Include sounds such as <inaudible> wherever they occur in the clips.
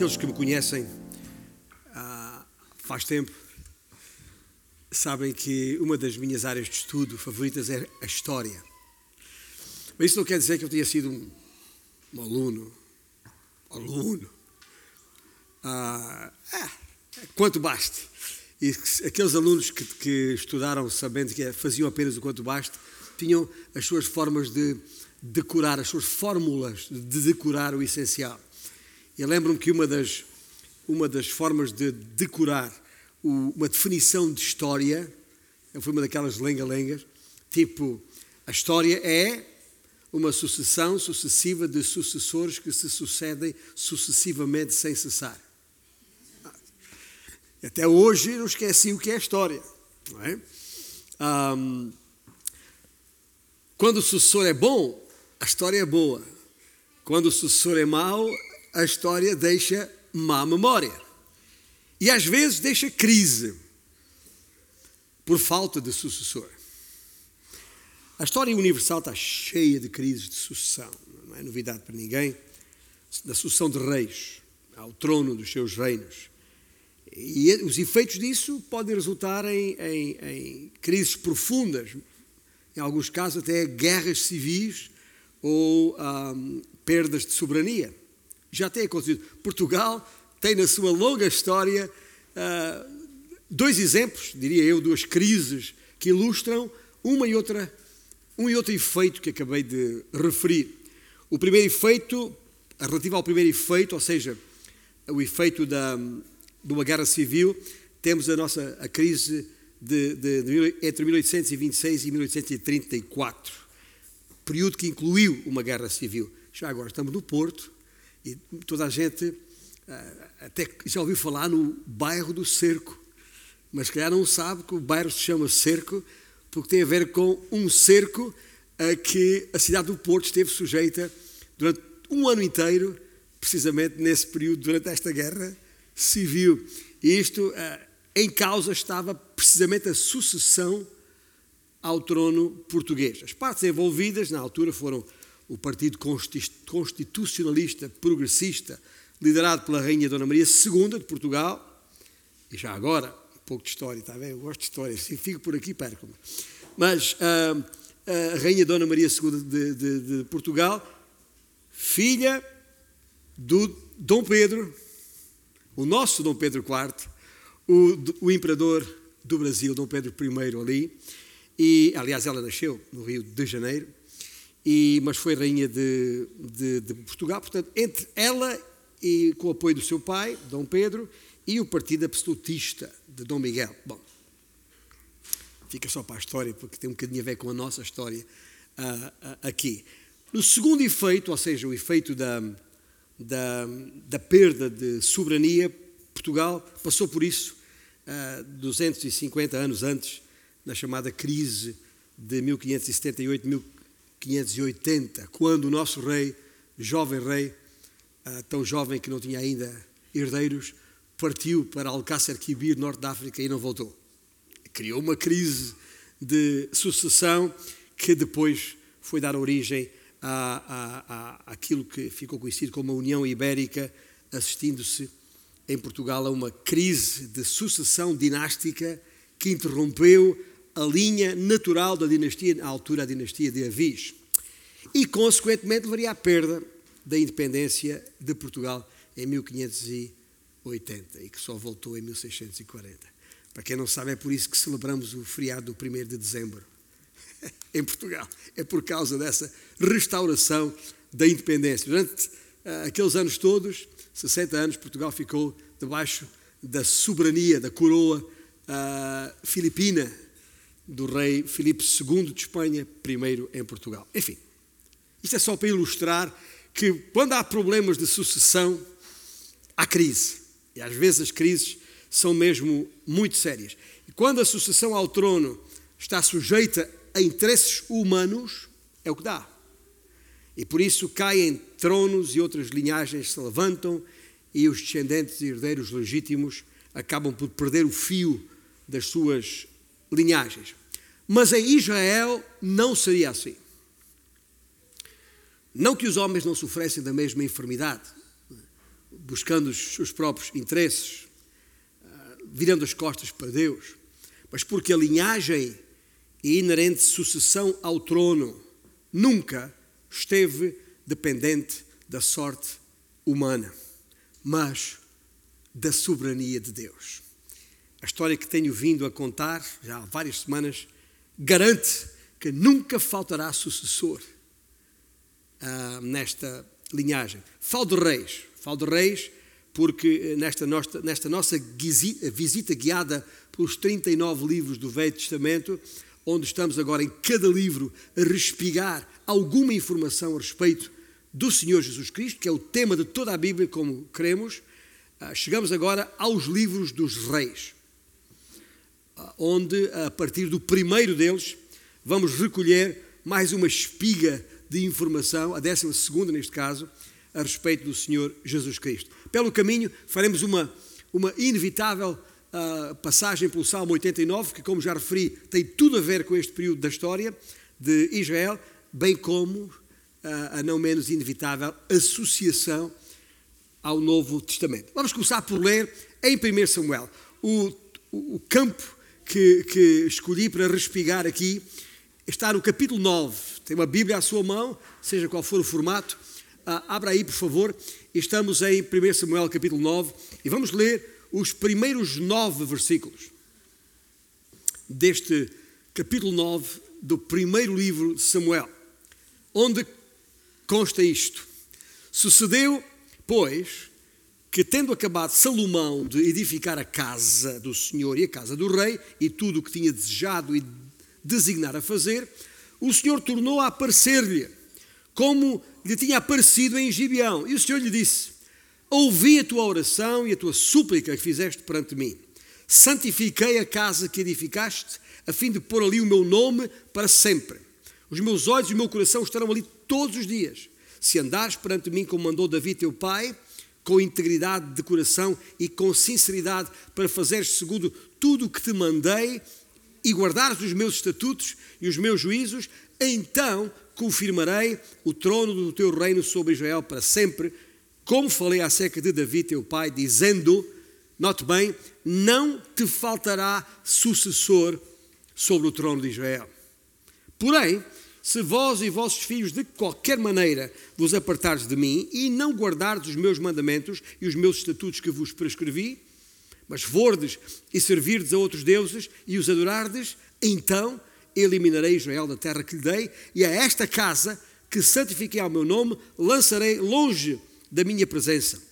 Aqueles que me conhecem há faz tempo sabem que uma das minhas áreas de estudo favoritas é a história. Mas isso não quer dizer que eu tenha sido um, um aluno, aluno, ah, é, quanto baste. E aqueles alunos que, que estudaram sabendo que faziam apenas o quanto baste, tinham as suas formas de decorar, as suas fórmulas de decorar o essencial. Eu lembro-me que uma das, uma das formas de decorar o, uma definição de história, foi uma daquelas lenga-lengas, tipo, a história é uma sucessão sucessiva de sucessores que se sucedem sucessivamente sem cessar. Até hoje não esqueci o que é história. Não é? Um, quando o sucessor é bom, a história é boa. Quando o sucessor é mau, a história deixa má memória. E às vezes deixa crise por falta de sucessor. A história universal está cheia de crises de sucessão, não é novidade para ninguém. Da sucessão de reis ao trono dos seus reinos. E os efeitos disso podem resultar em, em, em crises profundas, em alguns casos até guerras civis ou um, perdas de soberania. Já tem acontecido. Portugal tem na sua longa história uh, dois exemplos, diria eu, duas crises que ilustram uma e outra, um e outro efeito que acabei de referir. O primeiro efeito, relativo ao primeiro efeito, ou seja, o efeito da, de uma guerra civil, temos a nossa a crise de, de, de, entre 1826 e 1834, período que incluiu uma guerra civil. Já agora estamos no Porto e toda a gente ah, até já ouviu falar no bairro do Cerco, mas calhar não sabe que o bairro se chama Cerco porque tem a ver com um cerco a que a cidade do Porto esteve sujeita durante um ano inteiro, precisamente nesse período, durante esta guerra civil. E isto, ah, em causa estava precisamente a sucessão ao trono português. As partes envolvidas na altura foram o Partido Constitucionalista Progressista, liderado pela Rainha Dona Maria II de Portugal, e já agora, um pouco de história, está bem? Eu gosto de história, se fico por aqui, perco-me. Mas uh, a Rainha Dona Maria II de, de, de, Portugal, filha do Dom Pedro, o nosso Dom Pedro IV, o, o imperador do Brasil, Dom Pedro I ali, e aliás ela nasceu no Rio de Janeiro, e, mas foi rainha de, de, de Portugal, portanto, entre ela e com o apoio do seu pai, Dom Pedro, e o Partido Absolutista de Dom Miguel. Bom, fica só para a história, porque tem um bocadinho a ver com a nossa história uh, uh, aqui. No segundo efeito, ou seja, o efeito da, da, da perda de soberania, Portugal passou por isso uh, ah, 250 anos antes, na chamada crise de 1578-1580, quando o nosso rei, jovem rei, uh, tão jovem que não tinha ainda herdeiros, partiu para Alcácer Quibir, norte da África, e não voltou. Criou uma crise de sucessão que depois foi dar origem à, à, àquilo que ficou conhecido como a União Ibérica, assistindo-se em Portugal a uma crise de sucessão dinástica que interrompeu a linha natural da dinastia, à altura a dinastia de Avis, e consequentemente levaria à perda da independência de Portugal em 1580 e que só voltou em 1640. Para quem não sabe, é por isso que celebramos o feriado do 1 de dezembro <laughs> em Portugal. É por causa dessa restauração da independência. Durante uh, aqueles anos todos, 60 anos, Portugal ficou debaixo da soberania, da coroa uh, filipina do rei Filipe II de Espanha, primeiro em Portugal. Enfim, isto é só para ilustrar que quando há problemas de sucessão, há crise. E às vezes as crises são mesmo muito sérias. E quando a sucessão ao trono está sujeita a interesses humanos, é o que dá. E por isso caem tronos e outras linhagens se levantam e os descendentes e herdeiros legítimos acabam por perder o fio das suas linhagens. Mas em Israel não seria assim. Não que os homens não sofressem da mesma enfermidade. buscando os seus próprios interesses, ah, virando as costas para Deus, mas porque a linhagem e inerente sucessão ao trono nunca esteve dependente da sorte humana, mas da soberania de Deus. A história que tenho vindo a contar já há várias semanas garante que nunca faltará sucessor uh, nesta linhagem. Falo de reis, falo de reis porque nesta nossa, nesta nossa visita guiada pelos 39 livros do Velho Testamento, onde estamos agora em cada livro a respigar alguma informação a respeito do Senhor Jesus Cristo, que é o tema de toda a Bíblia, como cremos, ah, chegamos agora aos livros dos reis, ah, onde, a partir do primeiro deles, vamos recolher mais uma espiga de informação, a décima segunda neste caso, a respeito do Senhor Jesus Cristo. Pelo caminho, faremos uma, uma inevitável uh, passagem pelo Salmo 89, que, como já referi, tem tudo a ver com este período da história de Israel, bem como uh, a não menos inevitável associação ao Novo Testamento. Vamos começar por ler em 1 Samuel. O, o, o campo que, que escolhi para respigar aqui está no capítulo 9. Tem uma Bíblia à sua mão, seja qual for o formato. Uh, abra aí, por favor. Estamos em 1 Samuel, capítulo 9, e vamos ler os primeiros nove versículos deste capítulo 9 do primeiro livro de Samuel, onde consta isto. Sucedeu, pois, que tendo acabado Salomão de edificar a casa do Senhor e a casa do rei e tudo o que tinha desejado e designar a fazer, o Senhor tornou a aparecer-lhe, como lhe tinha aparecido em Gibeão. E o Senhor lhe disse: Ouvi a tua oração e a tua súplica que fizeste perante mim. Santifiquei a casa que edificaste, a fim de pôr ali o meu nome para sempre. Os meus olhos e o meu coração estarão ali todos os dias. Se andares perante mim como mandou Davi teu pai, com integridade de coração e com sinceridade para fazeres segundo tudo o que te mandei e guardares os meus estatutos e os meus juízos, então confirmarei o trono do teu reino sobre Israel para sempre como falei acerca de Davi, teu pai, dizendo: Note bem, não te faltará sucessor sobre o trono de Israel. Porém, se vós e vossos filhos de qualquer maneira vos apartardes de mim e não guardardes os meus mandamentos e os meus estatutos que vos prescrevi, mas fordes e servirdes a outros deuses e os adorardes, então eliminarei Israel da terra que lhe dei e a esta casa que santifiquei ao meu nome lançarei longe da minha presença.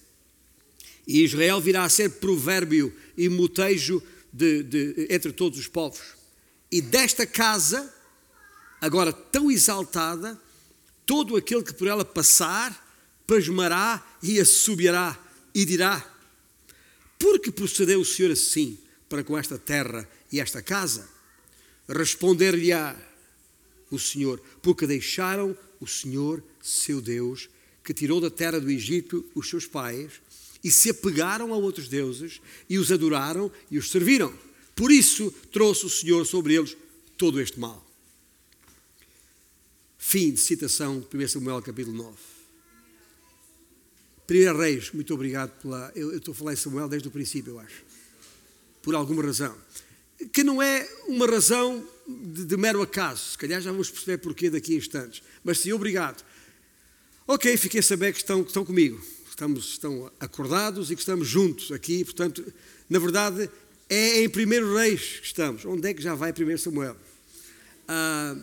E Israel virá a ser provérbio e motejo de, de, entre todos os povos. E desta casa, agora tão exaltada, todo aquele que por ela passar, pasmará e assobiará e dirá: Por que procedeu o Senhor assim para com esta terra e esta casa? Responder-lhe-á o Senhor, porque deixaram o Senhor, seu Deus, que tirou da terra do Egito os seus pais e se apegaram a outros deuses e os adoraram e os serviram. Por isso trouxe o Senhor sobre eles todo este mal. Fim de citação de 1 Samuel capítulo 9. 1 Reis, muito obrigado pela. Eu, eu estou a falar em Samuel desde o princípio, eu acho. Por alguma razão. Que não é uma razão de, de mero acaso. Se calhar já vamos perceber porquê daqui a instantes. Mas sim, obrigado. Ok, fiquei a saber que estão, que estão comigo. Estamos, estão acordados e que estamos juntos aqui. Portanto, na verdade, é em primeiro Reis que estamos. Onde é que já vai primeiro Samuel? Ah,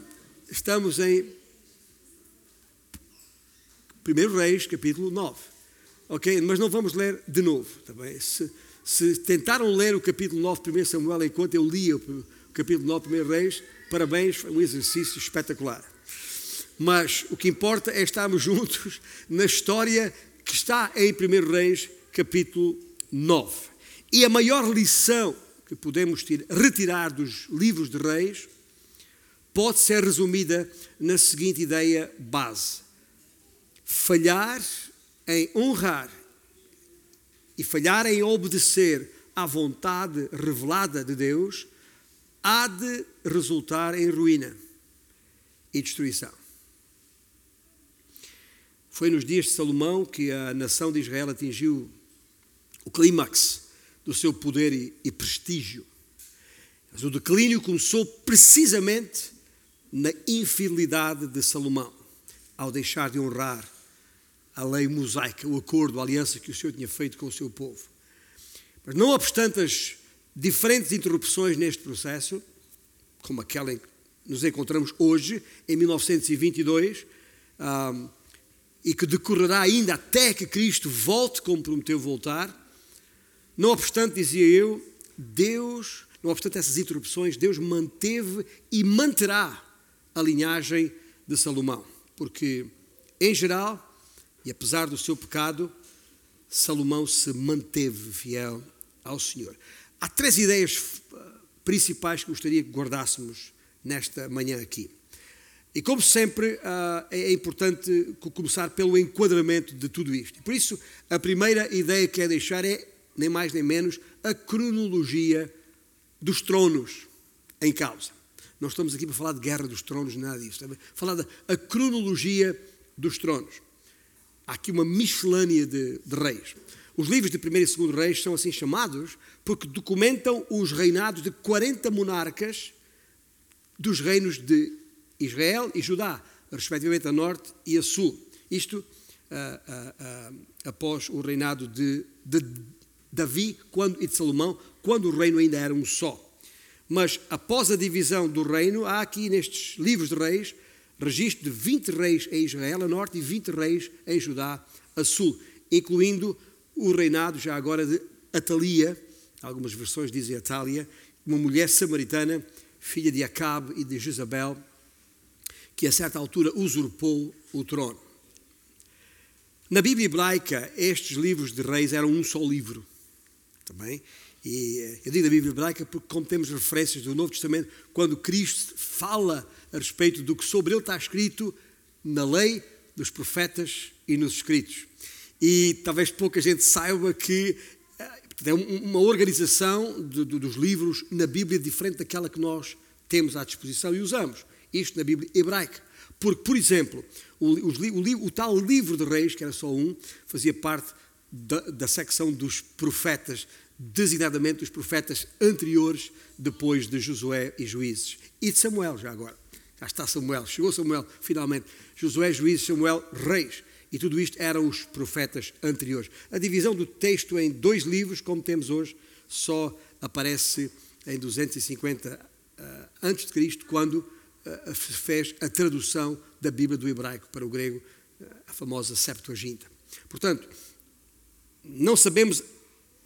estamos em primeiro Reis, capítulo 9. Ok? Mas não vamos ler de novo. Também. Se, se tentaram ler o capítulo 9 de 1 Samuel enquanto eu lia o capítulo 9 de 1 Reis, parabéns, foi um exercício espetacular mas o que importa é estarmos <laughs> juntos na história que está em 1 Reis, capítulo 9. E a maior lição que podemos retirar dos livros de Reis pode ser resumida na seguinte ideia base: falhar em honrar e falhar em obedecer à vontade revelada de Deus há de resultar em ruína e destruição. Foi nos dias de Salomão que a nação de Israel atingiu o clímax do seu poder e, e prestígio. Mas o declínio começou precisamente na infidelidade de Salomão, ao deixar de honrar a lei mosaica, o acordo, a aliança que o Senhor tinha feito com o seu povo. Mas não obstante as diferentes interrupções neste processo, como aquela em que nos encontramos hoje, em 1922, um, e que decorrerá ainda até que Cristo volte como prometeu voltar, não obstante, dizia eu, Deus, não obstante essas interrupções, Deus manteve e manterá a linhagem de Salomão, porque, em geral, e apesar do seu pecado, Salomão se manteve fiel ao Senhor. Há três ideias eh, principais que gostaria que guardássemos nesta manhã aqui. E como sempre, eh, é importante começar pelo enquadramento de tudo isto. Por isso, a primeira ideia que quero deixar é, nem mais nem menos, a cronologia dos tronos em causa. Não estamos aqui para falar de guerra dos tronos, nada disso. Estamos a falar da cronologia dos tronos. Há aqui uma miscelânea de, de reis. Os livros de 1 e 2 Reis são assim chamados porque documentam os reinados de 40 monarcas dos reinos de Israel e Judá, respectivamente a norte e a sul. Isto uh, uh, uh, após o reinado de, de Davi quando, e de Salomão, quando o reino ainda era um só. Mas após a divisão do reino, há aqui nestes livros de reis registro de 20 reis em Israel a norte e 20 reis em Judá a sul, incluindo o reinado já agora de Atalia, algumas versões dizem Atália, uma mulher samaritana, filha de Acabe e de Jezabel, que a certa altura usurpou o trono. Na Bíblia hebraica, estes livros de reis eram um só livro. Também. E eh, eu digo da Bíblia hebraica porque, como temos referências do Novo Testamento, quando Cristo fala a respeito do que sobre ele está escrito na lei, dos profetas e nos escritos. E talvez pouca gente saiba que é uma organização de, de, dos livros na Bíblia diferente daquela que nós temos à disposição e usamos. Isto na Bíblia hebraica. Porque, por exemplo, o, o, o tal livro de reis, que era só um, fazia parte da, da secção dos profetas, designadamente dos profetas anteriores, depois de Josué e Juízes. E de Samuel, já agora. Já está Samuel, chegou Samuel, finalmente. Josué, Juízes, Samuel, reis. E tudo isto eram os profetas anteriores. A divisão do texto em dois livros, como temos hoje, só aparece em 250 uh, a.C., quando uh, se fez a tradução da Bíblia do hebraico para o grego, uh, a famosa Septuaginta. Portanto, não sabemos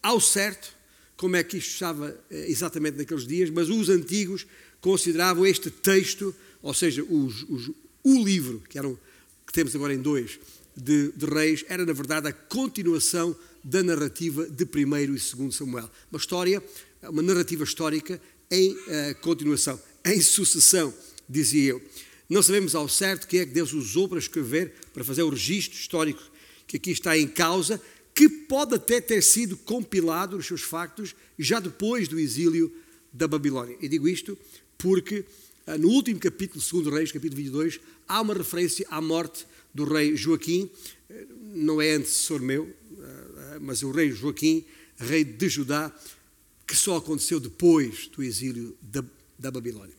ao certo como é que isto estava eh, exatamente naqueles dias, mas os antigos consideravam este texto, ou seja, os, os, o livro, que, eram, que temos agora em dois, de, de, Reis, era na verdade a continuação da narrativa de 1 e 2 Samuel. Uma história, uma narrativa histórica em uh, continuação, em sucessão, dizia eu. Não sabemos ao certo quem é que Deus usou para escrever, para fazer o registro histórico que aqui está em causa, pode até ter sido compilado, os seus factos, já depois do exílio da Babilónia. E digo isto porque ah, no último capítulo, segundo Reis, capítulo 22, há uma referência à morte do rei Joaquim, eh, não é antecessor meu, ah, ah, mas o rei Joaquim, rei de Judá, que só aconteceu depois do exílio da, da Babilónia.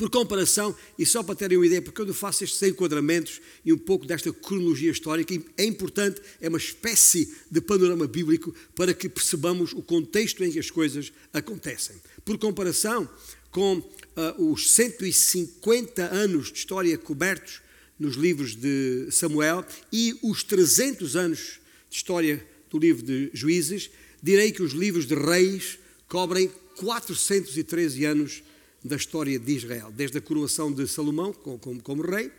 Por comparação, e só para terem uma ideia, porque eu faço estes enquadramentos e um pouco desta cronologia histórica, é importante, é uma espécie de panorama bíblico para que percebamos o contexto em que as coisas acontecem. Por comparação com uh, os 150 anos de história cobertos nos livros de Samuel e os 300 anos de história do livro de Juízes, direi que os livros de Reis cobrem 413 anos da história de Israel, desde a coroação de Salomão como, como rei,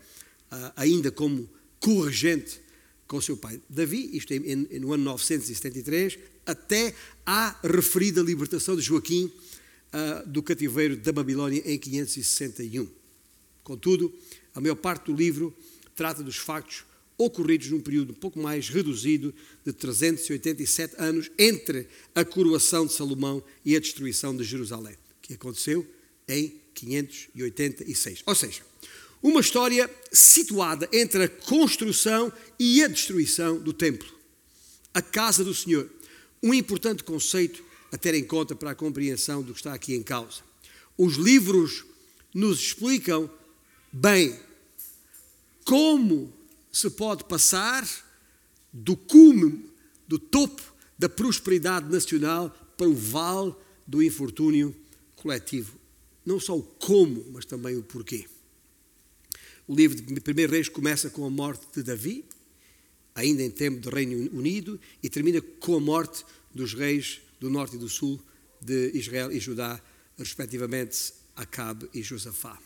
ainda como corregente com seu pai Davi, isto no ano 973, até à referida libertação de Joaquim do cativeiro da Babilónia em 561. Contudo, a maior parte do livro trata dos factos ocorridos num período um pouco mais reduzido de 387 anos entre a coroação de Salomão e a destruição de Jerusalém, que aconteceu em 586. Ou seja, Uma história situada entre a construção e a destruição do templo. A casa do Senhor. Um importante conceito a ter em conta para a compreensão do que está aqui em causa. Os livros nos explicam bem como se pode passar do cume, do topo da prosperidade nacional para o vale do infortúnio coletivo. Não só o como, mas também o porquê. O livro de 1 Reis começa com a morte de Davi, ainda em tempo do Reino Unido, e termina com a morte dos reis do norte e do sul de Israel e Judá, respectivamente Acabe e Josafá.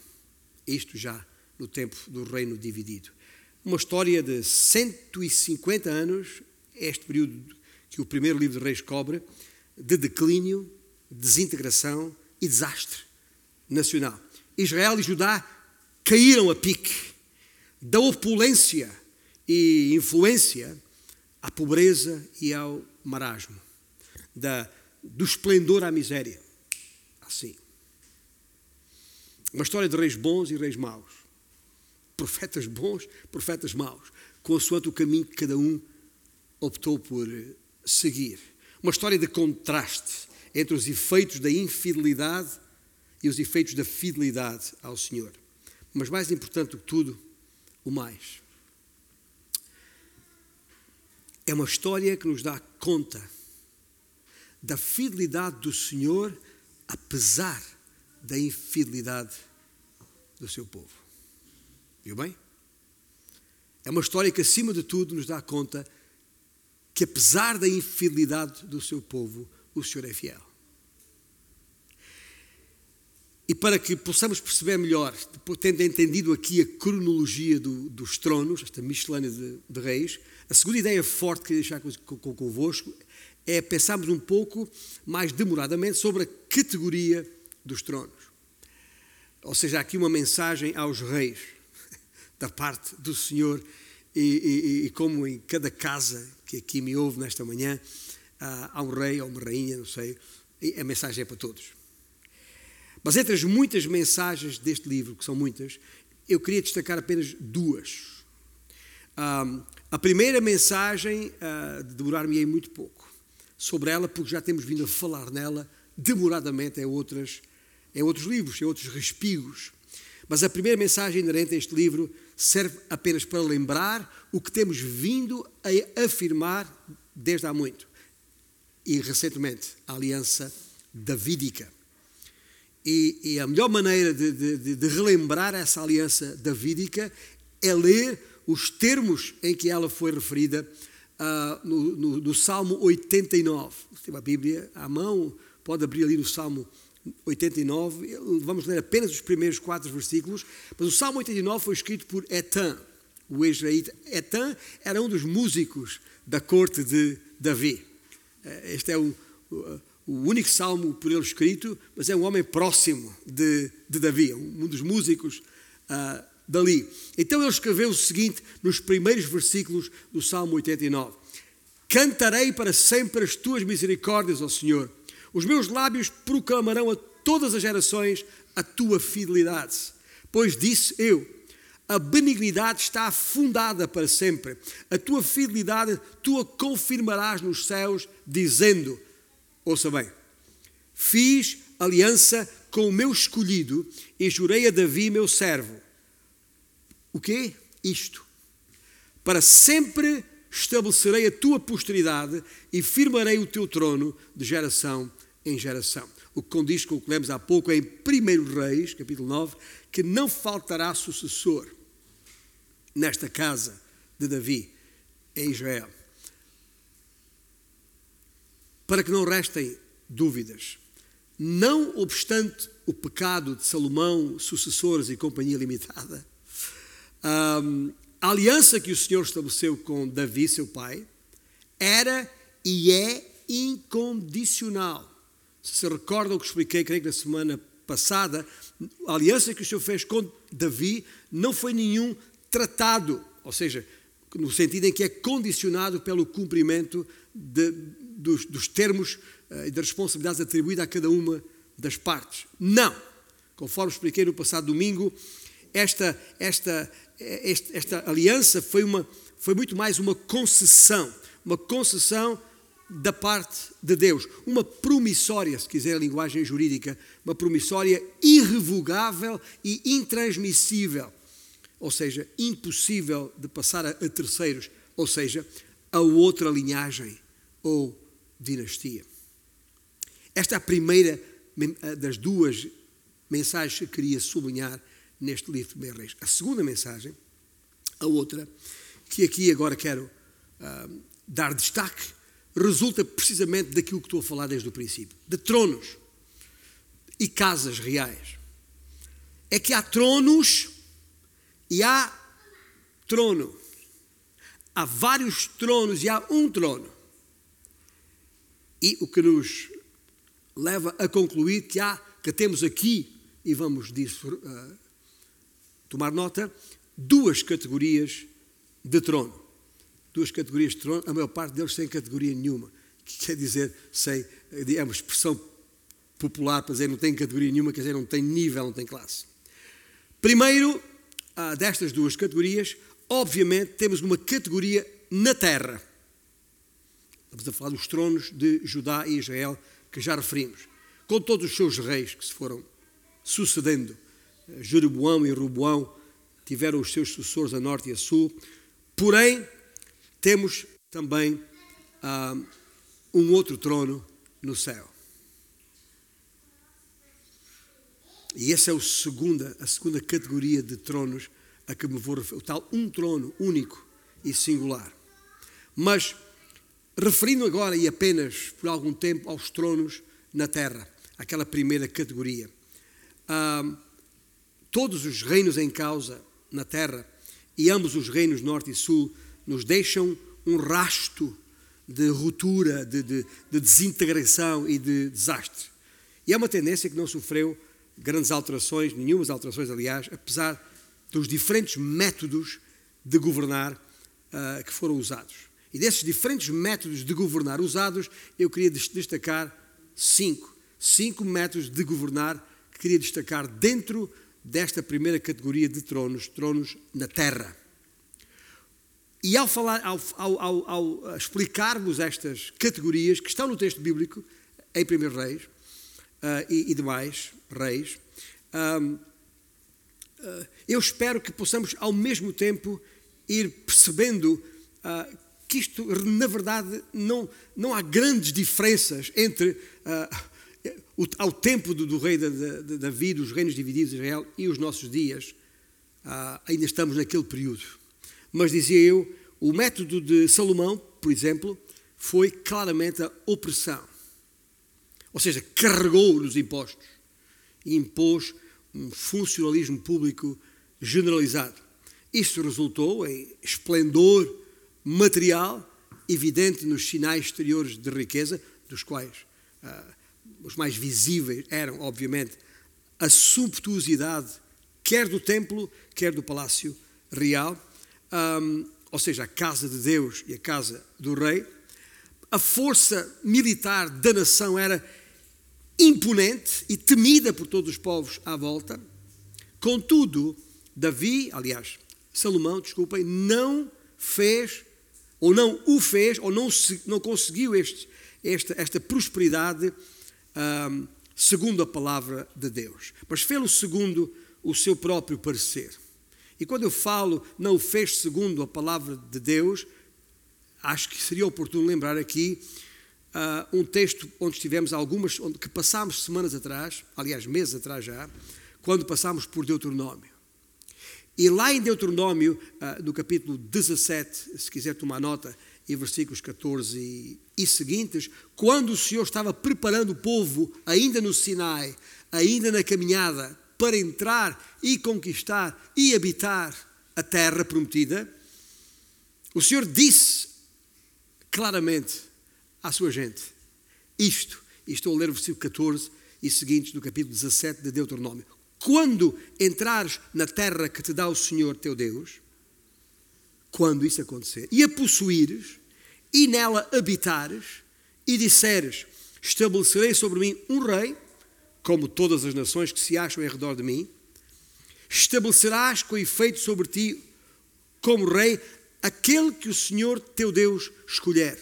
Isto já no tempo do reino dividido. Uma história de 150 anos, este período que o primeiro livro de Reis cobre, de declínio, desintegração e desastre nacional. Israel e Judá caíram a pique da opulência e influência à pobreza e ao marasmo, da, do esplendor à miséria. Assim. Uma história de reis bons e reis maus. Profetas bons, profetas maus, consoante o caminho que cada um optou por seguir. Uma história de contraste entre os efeitos da infidelidade e os efeitos da fidelidade ao Senhor. Mas mais importante do que tudo, o mais. É uma história que nos dá conta da fidelidade do Senhor, apesar da infidelidade do seu povo. Viu bem? É uma história que, acima de tudo, nos dá conta que, apesar da infidelidade do seu povo, o Senhor é fiel. E para que possamos perceber melhor, tendo entendido aqui a cronologia do, dos tronos, esta miscelânea de, de, reis, a segunda ideia forte que queria deixar convosco é pensarmos um pouco mais demoradamente sobre a categoria dos tronos. Ou seja, aqui uma mensagem aos reis, <laughs> da parte do Senhor, e, e, e como em cada casa que aqui me ouve nesta manhã, há um rei ou uma rainha, não sei, a mensagem é para todos. Mas entre as muitas mensagens deste livro, que são muitas, eu queria destacar apenas duas. a primeira mensagem uh, demorar-me-ei muito pouco sobre ela, porque já temos vindo a falar nela demoradamente em, outras, em outros livros, em outros respigos. Mas a primeira mensagem inerente a este livro serve apenas para lembrar o que temos vindo a afirmar desde há muito. E recentemente, a aliança davídica. E, e a melhor maneira de, de, de relembrar essa aliança davídica é ler os termos em que ela foi referida uh, no, no, no, Salmo 89. Se tem a Bíblia à mão, pode abrir ali no Salmo 89. Vamos ler apenas os primeiros quatro versículos. Mas o Salmo 89 foi escrito por Etan, o ex-israelita. Etan era um dos músicos da corte de Davi. Eh, este é o o único salmo por ele escrito, mas é um homem próximo de, de Davi, um dos músicos uh, dali. Então ele escreveu o seguinte nos primeiros versículos do Salmo 89: Cantarei para sempre as tuas misericórdias, ó Senhor. Os meus lábios proclamarão a todas as gerações a tua fidelidade. Pois disse eu: a benignidade está fundada para sempre. A tua fidelidade tu a confirmarás nos céus, dizendo: Ouça bem. Fiz aliança com o meu escolhido e jurei a Davi, meu servo. O quê? Isto. Para sempre estabelecerei a tua posteridade e firmarei o teu trono de geração em geração. O que condiz com o que lemos há pouco em 1 Reis, capítulo 9, que não faltará sucessor nesta casa de Davi, em Israel para que não restem dúvidas. Não obstante o pecado de Salomão, sucessores e companhia limitada, a aliança que o Senhor estabeleceu com Davi, seu pai, era e é incondicional. Se se recordam o que expliquei, creio que na semana passada, a aliança que o Senhor fez com Davi não foi nenhum tratado, ou seja, no sentido em que é condicionado pelo cumprimento de, dos, dos termos uh, e das responsabilidades atribuídas a cada uma das partes. Não! Conforme expliquei no passado domingo, esta, esta, esta, esta aliança foi, uma, foi muito mais uma concessão, uma concessão da parte de Deus, uma promissória, se quiser a linguagem jurídica, uma promissória irrevogável e intransmissível, ou seja, impossível de passar a terceiros, ou seja, a outra linhagem ou dinastia. Esta é a primeira das duas mensagens que queria sublinhar neste livro de Reis. A segunda mensagem, a outra, que aqui agora quero uh, dar destaque, resulta precisamente daquilo que estou a falar desde o princípio: de tronos e casas reais. É que há tronos e há trono. Há vários tronos e há um trono. E o que nos leva a concluir que há, que temos aqui, e vamos disso uh, tomar nota, duas categorias de trono. Duas categorias de trono, a maior parte deles sem categoria nenhuma. Que quer dizer, sem, uma expressão popular para dizer não tem categoria nenhuma, quer dizer, não tem nível, não tem classe. Primeiro, uh, destas duas categorias, obviamente temos uma categoria na terra. Estamos a falar dos tronos de Judá e Israel, que já referimos, com todos os seus reis que se foram sucedendo. Jeroboão e Roboão tiveram os seus sucessores a norte e a sul. Porém, temos também ah, um outro trono no céu. E essa é segunda, a segunda categoria de tronos a que me vou referir. O tal um trono único e singular. Mas, referindo agora e apenas por algum tempo aos tronos na terra, aquela primeira categoria. Ah, todos os reinos em causa na terra, e ambos os reinos norte e sul, nos deixam um rasto de ruptura, de, de, de desintegração e de desastre. E é uma tendência que não sofreu grandes alterações, nenhumas alterações, aliás, apesar dos diferentes métodos de governar uh, que foram usados. E desses diferentes métodos de governar usados, eu queria destacar cinco. Cinco métodos de governar que queria destacar dentro desta primeira categoria de tronos, tronos na terra. E ao, falar, ao, ao, ao, explicarmos estas categorias que estão no texto bíblico, em 1 Reis uh, e, e, demais reis, um, uh, ah, eu espero que possamos ao mesmo tempo ir percebendo uh, que isto, na verdade, não, não há grandes diferenças entre o, ao tempo do, do rei Davi, dos reinos divididos de Israel e os nossos dias, ah, ainda estamos naquele período. Mas dizia eu, o método de Salomão, por exemplo, foi claramente a opressão. Ou seja, carregou nos impostos e impôs um funcionalismo público generalizado. Isso resultou em esplendor material evidente nos sinais exteriores de riqueza, dos quais ah, os mais visíveis eram, obviamente, a sumptuosidade, quer do templo, quer do palácio real, um, ou seja, a casa de Deus e a casa do rei. A força militar da nação era imponente e temida por todos os povos à volta. Contudo, Davi, aliás, Salomão, desculpem, não fez, ou não o fez, ou não, não conseguiu este, esta, esta prosperidade um, segundo a palavra de Deus, mas fê-lo segundo o seu próprio parecer. E quando eu falo não fez segundo a palavra de Deus, acho que seria oportuno lembrar aqui uh, um texto onde estivemos algumas, onde, que passámos semanas atrás, aliás, meses atrás já, quando passámos por Deuteronômio. E lá em Deuteronômio, no capítulo 17, se quiser tomar nota, e versículos 14 e seguintes, quando o Senhor estava preparando o povo, ainda no Sinai, ainda na caminhada, para entrar e conquistar e habitar a terra prometida, o Senhor disse claramente à sua gente isto, e estou a ler o versículo 14 e seguintes do capítulo 17 de Deuteronômio. Quando entrares na terra que te dá o Senhor teu Deus, quando isso acontecer, e a possuíres, e nela habitares, e disseres: Estabelecerei sobre mim um rei, como todas as nações que se acham em redor de mim, estabelecerás com efeito sobre ti, como rei, aquele que o Senhor teu Deus escolher.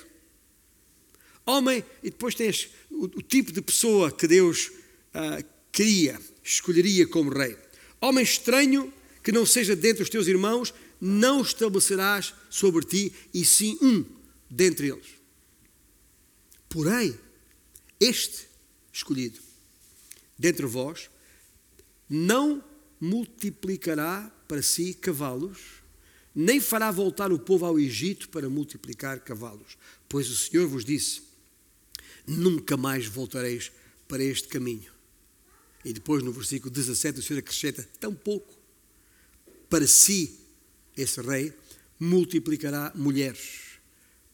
Homem, e depois tens o, o tipo de pessoa que Deus queria, escolheria como rei. Homem estranho que não seja dentre os teus irmãos, não estabelecerás sobre ti, e sim um dentre eles. Porém, este escolhido dentre vós não multiplicará para si cavalos, nem fará voltar o povo ao Egito para multiplicar cavalos, pois o Senhor vos disse: nunca mais voltareis para este caminho. E depois no versículo 17 o Senhor acrescenta: tão pouco. Para si, esse rei multiplicará mulheres,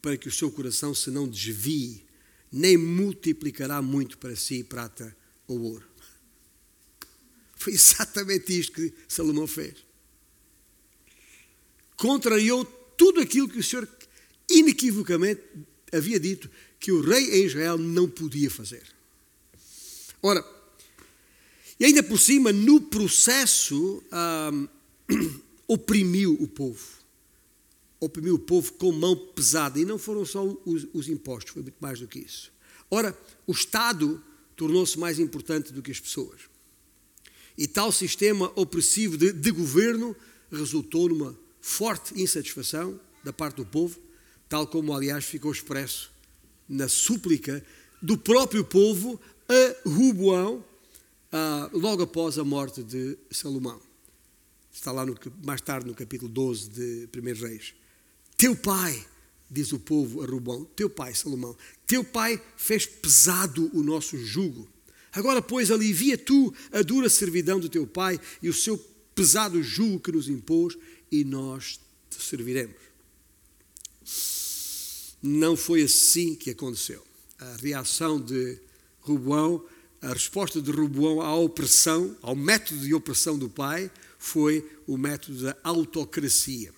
para que o seu coração se não desvie, nem multiplicará muito para si prata ou ouro. Foi exatamente isto que Salomão fez. Contrariou tudo aquilo que o Senhor inequivocamente havia dito que o rei em Israel não podia fazer. Ora, e ainda por cima, no processo, <clears throat> oprimiu o povo. Oprimiu o povo com mão pesada. E não foram só os, os impostos, foi muito mais do que isso. Ora, o Estado tornou-se mais importante do que as pessoas. E tal sistema opressivo de, de governo resultou numa forte insatisfação da parte do povo, tal como, aliás, ficou expresso na súplica do próprio povo a Ruboão, ah, logo após a morte de Salomão. Está lá no, mais tarde no capítulo 12 de 1 Reis. Teu pai, diz o povo a Ruboão, teu pai, Salomão, teu pai fez pesado o nosso jugo Agora, pois, alivia tu a dura servidão do teu pai e o seu pesado jugo que nos impôs, e nós te serviremos. Não foi assim que aconteceu. A reação de Ruboão, a resposta de Ruboão à opressão, ao método de opressão do pai, foi o método da autocracia.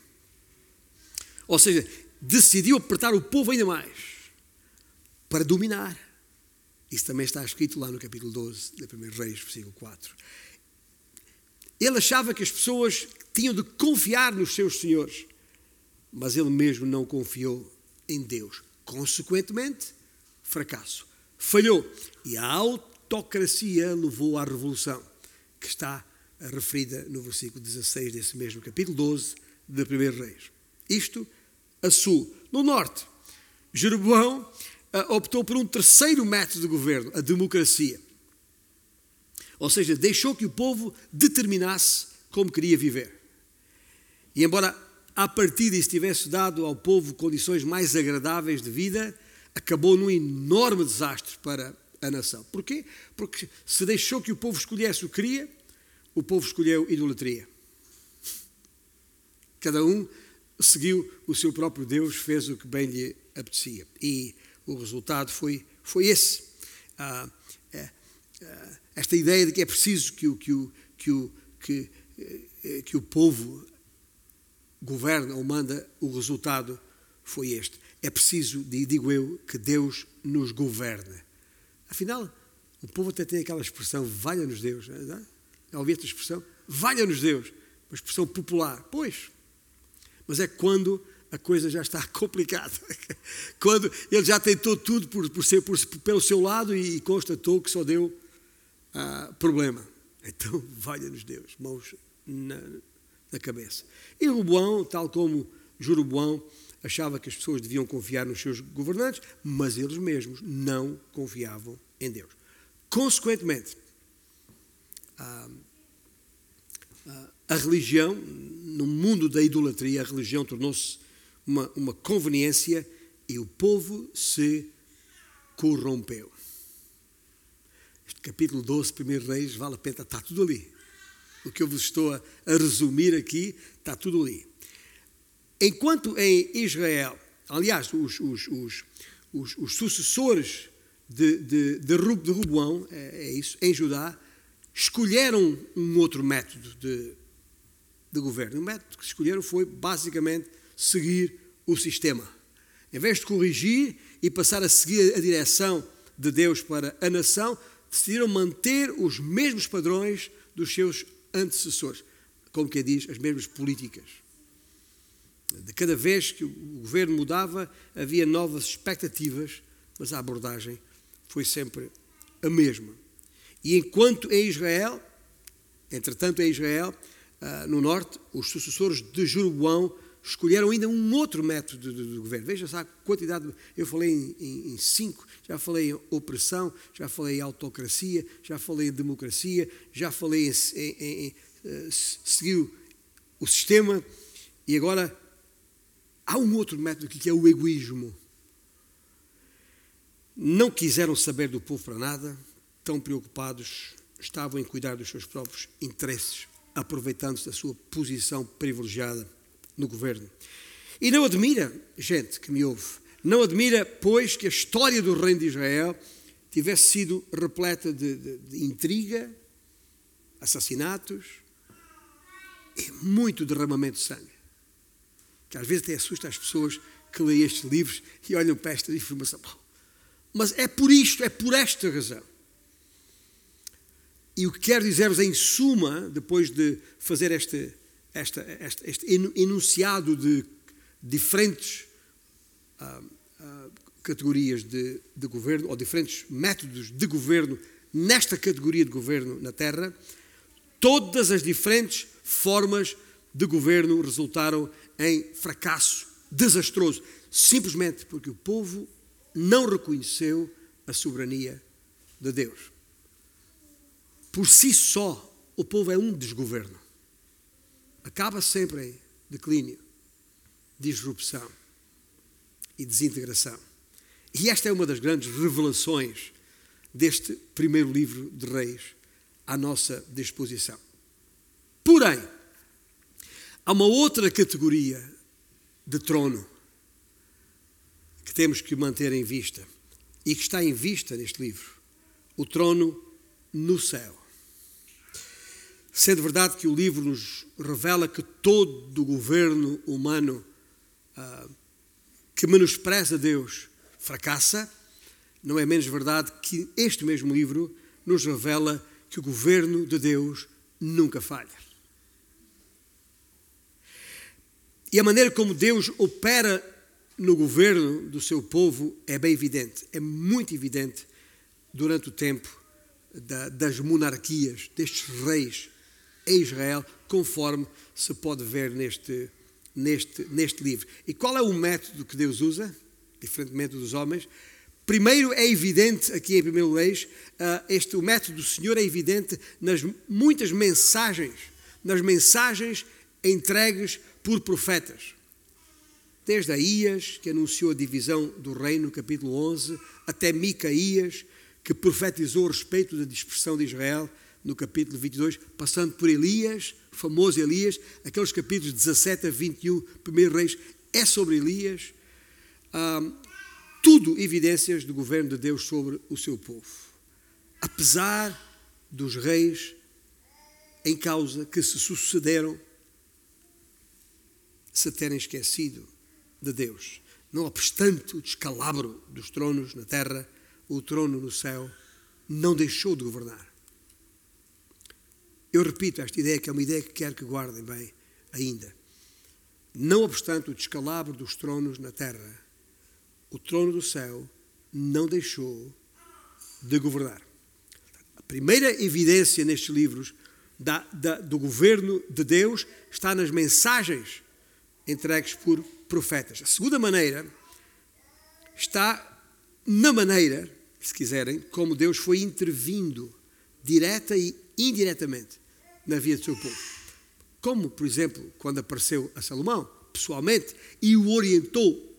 Ou seja, decidiu apertar o povo ainda mais para dominar isso também está escrito lá no capítulo 12 da 1 Reis, versículo 4. Ele achava que as pessoas tinham de confiar nos seus senhores, mas ele mesmo não confiou em Deus. Consequentemente, fracasso. Falhou. E a autocracia levou à revolução, que está referida no versículo 16 desse mesmo capítulo 12 da 1 Reis. Isto a sul. No norte, Jeroboão optou por um terceiro método de governo, a democracia. Ou seja, deixou que o povo determinasse como queria viver. E embora a partir disso tivesse dado ao povo condições mais agradáveis de vida, acabou num enorme desastre para a nação. Porquê? Porque se deixou que o povo escolhesse o que queria, o povo escolheu idolatria. Cada um seguiu o seu próprio Deus, fez o que bem lhe apetecia. E o resultado foi, foi esse. Ah, é, é, esta ideia de que é preciso que o, que o, que o, que, eh, que o povo governa ou manda, o resultado foi este. É preciso, digo eu, que Deus nos governe. Afinal, o povo até tem aquela expressão, valha-nos Deus. Já ouvi esta expressão? Valha-nos Deus. Uma expressão popular. Pois. Mas é quando a coisa já está <laughs> complicada. Quando ele já tentou tudo por, por ser por, pelo seu lado e, constatou que só deu ah, problema. Então, <laughs> valha-nos Deus, mãos na, na cabeça. E Roboão, tal como Jeroboão, achava que as pessoas deviam confiar nos seus governantes, mas eles mesmos não confiavam em Deus. Consequentemente, a, a, a religião, no mundo da idolatria, a religião tornou-se uma, uma conveniência e o povo se corrompeu. Este capítulo 12, 1 Reis, vale a pena, está tudo ali. O que eu vos estou a, a resumir aqui, está tudo ali. Enquanto em Israel, aliás, os, os, os, os, sucessores de, de, de, de Ruboão, é, é, isso, em Judá, escolheram um outro método de, de governo. O método que escolheram foi basicamente seguir o sistema. Em vez de corrigir e passar a seguir a direção de Deus para a nação, decidiram manter os mesmos padrões dos seus antecessores. como quem diz, as mesmas políticas. De cada vez que o governo mudava, havia novas expectativas, mas a abordagem foi sempre a mesma. E enquanto em Israel, entretanto em Israel, ah, no norte, os sucessores de Jeroboão escolheram ainda um outro método de, governo. Veja só a quantidade. Eu falei em, em, em, cinco, já falei em opressão, já falei em autocracia, já falei em democracia, já falei em, em, uh, seguir o sistema e agora há um outro método que é o egoísmo. Não quiseram saber do povo para nada, tão preocupados estavam em cuidar dos seus próprios interesses, aproveitando-se da sua posição privilegiada no governo. E não admira, gente que me ouve, não admira, pois, que a história do reino de Israel tivesse sido repleta de, de, de intriga, assassinatos e muito derramamento de sangue. Que às vezes até assusta as pessoas que leem estes livros e olham para esta informação. Mas é por isto, é por esta razão. E o que quero dizer-vos em suma, depois de fazer este, este, este enunciado de diferentes ah, ah, categorias de, de governo, ou diferentes métodos de governo nesta categoria de governo na Terra, todas as diferentes formas de governo resultaram em fracasso desastroso, simplesmente porque o povo não reconheceu a soberania de Deus. Por si só, o povo é um desgoverno acaba sempre em declínio, disrupção e desintegração. E esta é uma das grandes revelações deste primeiro livro de Reis à nossa disposição. Porém, há uma outra categoria de trono que temos que manter em vista e que está em vista neste livro: o trono no céu. Sendo verdade que o livro nos revela que todo o governo humano ah, que menospreza Deus fracassa, não é menos verdade que este mesmo livro nos revela que o governo de Deus nunca falha. E a maneira como Deus opera no governo do seu povo é bem evidente, é muito evidente durante o tempo das monarquias, destes reis em Israel, conforme se pode ver neste, neste, neste livro. E qual é o método que Deus usa, diferentemente dos homens? Primeiro é evidente, aqui em primeiro leis, ah, este, o método do Senhor é evidente nas muitas mensagens, nas mensagens entregues por profetas. Desde Aías, que anunciou a divisão do reino, no capítulo 11, até Micaías, que profetizou a respeito da dispersão de Israel, no capítulo 22, passando por Elias, famoso Elias, aqueles capítulos 17 a 21, primeiro reis, é sobre Elias. tudo evidências do governo de Deus sobre o seu povo. Apesar dos reis em causa que se sucederam se terem esquecido de Deus. Não obstante o descalabro dos tronos na terra, o trono no céu não deixou de governar. Eu repito esta ideia, que é uma ideia que quero que guardem bem ainda. Não obstante o descalabro dos tronos na terra, o trono do céu não deixou de governar. A primeira evidência nestes livros da, da, do governo de Deus está nas mensagens entregues por profetas. A segunda maneira está na maneira, se quiserem, como Deus foi intervindo, direta e indiretamente, na vida do seu povo. Como, por exemplo, quando apareceu a Salomão, pessoalmente, e o orientou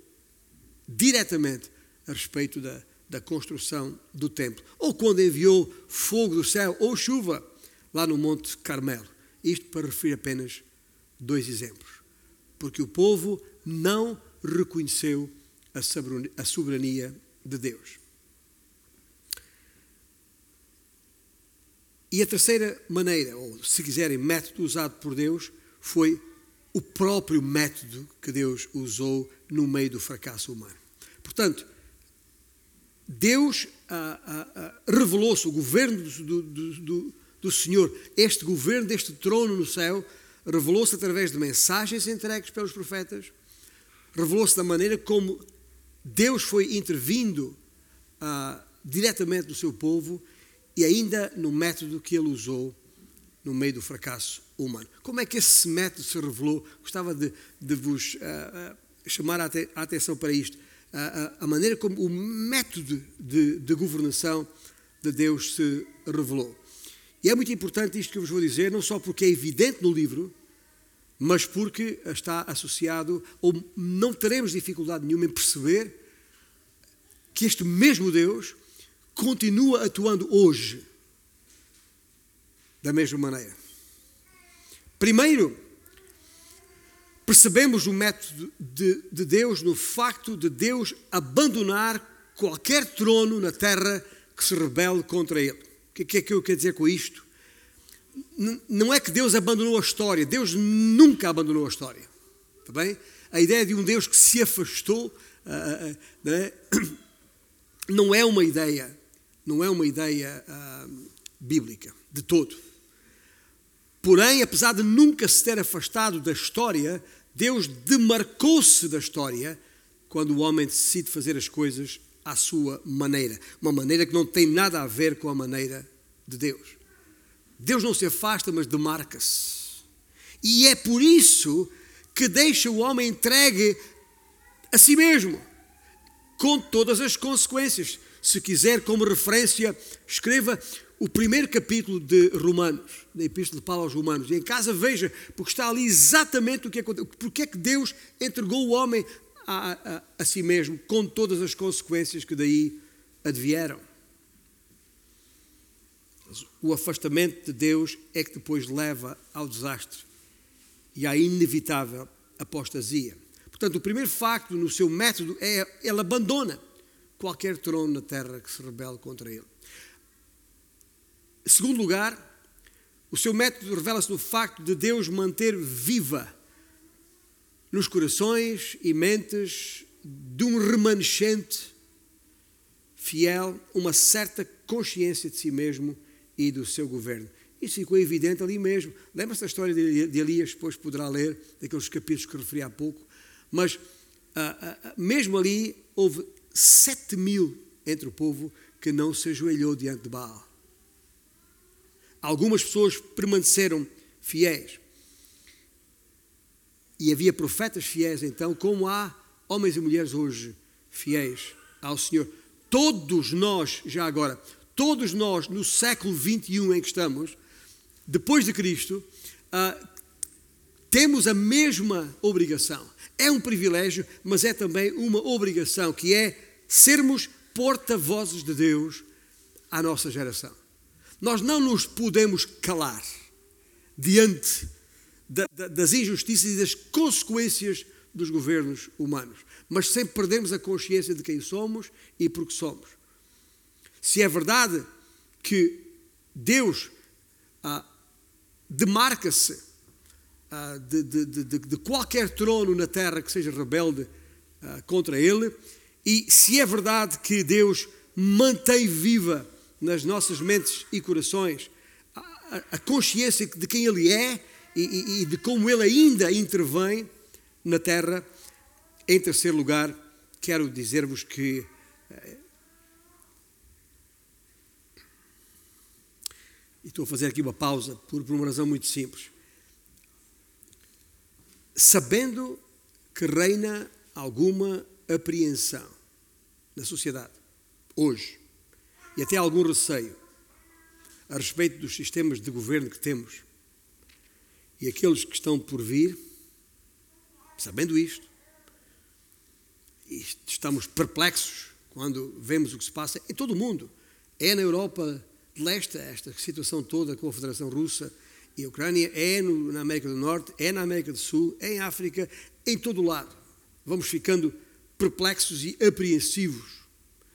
diretamente a respeito da, da construção do templo. Ou quando enviou fogo do céu ou chuva lá no Monte Carmelo. Isto para referir apenas dois exemplos. Porque o povo não reconheceu a soberania de Deus. E a terceira maneira, ou se quiserem, método usado por Deus, foi o próprio método que Deus usou no meio do fracasso humano. Portanto, Deus ah, ah, ah, revelou-se, o governo do, do, do, do, Senhor, este governo deste trono no céu, revelou-se através de mensagens entregues pelos profetas, revelou-se da maneira como Deus foi intervindo uh, diretamente no seu povo e ainda no método que ele usou no meio do fracasso humano. Como é que esse método se revelou? Gostava de, de vos uh, uh, chamar a, a, atenção para isto. Uh, a maneira como o método de, de, governação de Deus se revelou. E é muito importante isto que eu vos vou dizer, não só porque é evidente no livro, mas porque está associado, ou não teremos dificuldade nenhuma em perceber que este mesmo Deus continua atuando hoje da mesma maneira. Primeiro, percebemos o método de, de, Deus no facto de Deus abandonar qualquer trono na terra que se rebele contra ele. O que, é que eu quero dizer com isto? não é que Deus abandonou a história, Deus nunca abandonou a história. Está bem? A ideia de um Deus que se afastou uh, uh, não, é? não é uma ideia, não é uma ideia bíblica de todo. Porém, apesar de nunca se ter afastado da história, Deus demarcou-se da história quando o homem decide fazer as coisas à sua maneira. Uma maneira que não tem nada a ver com a maneira de Deus. Deus não se afasta, mas demarca-se. E é por isso que deixa o homem entregue a si mesmo, com todas as consequências. Se quiser, como referência, escreva o primeiro capítulo de Romanos, da Epístola de Paulo aos Romanos. E em casa veja, porque está ali exatamente o que aconteceu. Porque é que Deus entregou o homem a, a, a si mesmo, com todas as consequências que daí advieram. O afastamento de Deus é que depois leva ao desastre e à inevitável apostasia. Portanto, o primeiro facto no seu método é ele abandona qualquer trono na terra que se rebele contra ele. Em segundo lugar, o seu método revela-se no facto de Deus manter viva nos corações e mentes de um remanescente fiel uma certa consciência de si mesmo e do seu governo. Isso ficou evidente ali mesmo. Lembra-se da história de Elias, depois poderá ler, daqueles capítulos que referi há pouco. Mas, ah, ah, mesmo ali, houve sete mil entre o povo que não se ajoelhou diante de Baal. Algumas pessoas permaneceram fiéis. E havia profetas fiéis então, como há homens e mulheres hoje fiéis ao Senhor. Todos nós, já agora, todos nós no século 21 em que estamos, depois de Cristo, uh, temos a mesma obrigação. É um privilégio, mas é também uma obrigação, que é sermos porta-vozes de Deus à nossa geração. Nós não nos podemos calar diante da, da, das injustiças e das consequências dos governos humanos, mas sempre perdemos a consciência de quem somos e por que somos. Se é verdade que Deus ah, demarca-se ah, de, de, de, de, qualquer trono na terra que seja rebelde ah, contra Ele, e se é verdade que Deus mantém viva nas nossas mentes e corações a, a consciência de quem Ele é e, e, e de como Ele ainda intervém na terra. Em terceiro lugar, quero dizer-vos que eh, e estou a fazer aqui uma pausa por, por uma razão muito simples. Sabendo que reina alguma apreensão na sociedade, hoje, e até algum receio a respeito dos sistemas de governo que temos e aqueles que estão por vir, sabendo isto, estamos perplexos quando vemos o que se passa em todo o mundo. É na Europa de leste, esta situação toda com a Federação Russa e a Ucrânia, é no, na América do Norte, é na América do Sul, é em África, em todo o lado. Vamos ficando perplexos e apreensivos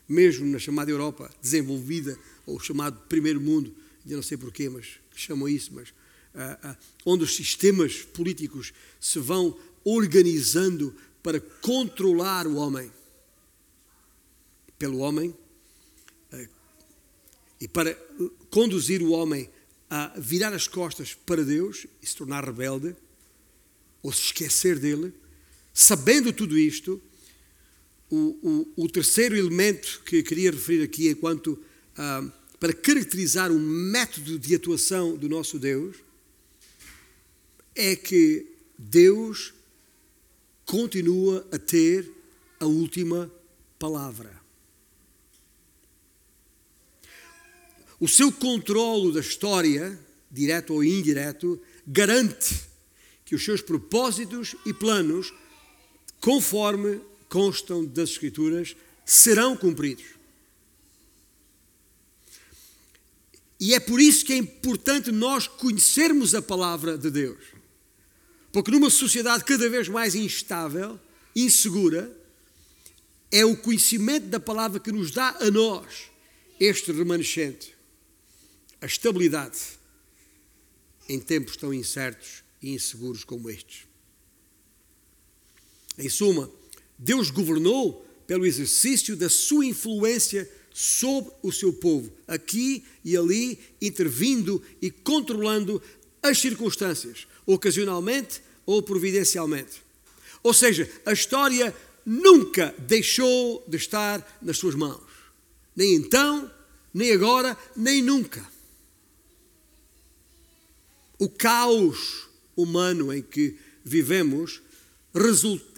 mesmo na chamada Europa desenvolvida, ou chamado primeiro mundo, eu não sei porquê, mas chamam isso, mas onde os sistemas políticos se vão organizando para controlar o homem. Pelo homem ah, e para conduzir o homem a virar as costas para Deus e se tornar rebelde, ou se esquecer dele, sabendo tudo isto, o, o, o terceiro elemento que queria referir aqui enquanto ah, para caracterizar o método de atuação do nosso Deus é que Deus continua a ter a última palavra. O seu controlo da história, direto ou indireto, garante que os seus propósitos e planos, conforme constam das Escrituras, serão cumpridos. E é por isso que é importante nós conhecermos a palavra de Deus. Porque numa sociedade cada vez mais instável, insegura, é o conhecimento da palavra que nos dá a nós este remanescente, a estabilidade em tempos tão incertos e inseguros como estes. Em suma, Deus governou pelo exercício da sua influência sobre o seu povo, aqui e ali, intervindo e controlando as circunstâncias, ocasionalmente ou providencialmente. Ou seja, a história nunca deixou de estar nas suas mãos. Nem então, nem agora, nem nunca. O caos humano em que vivemos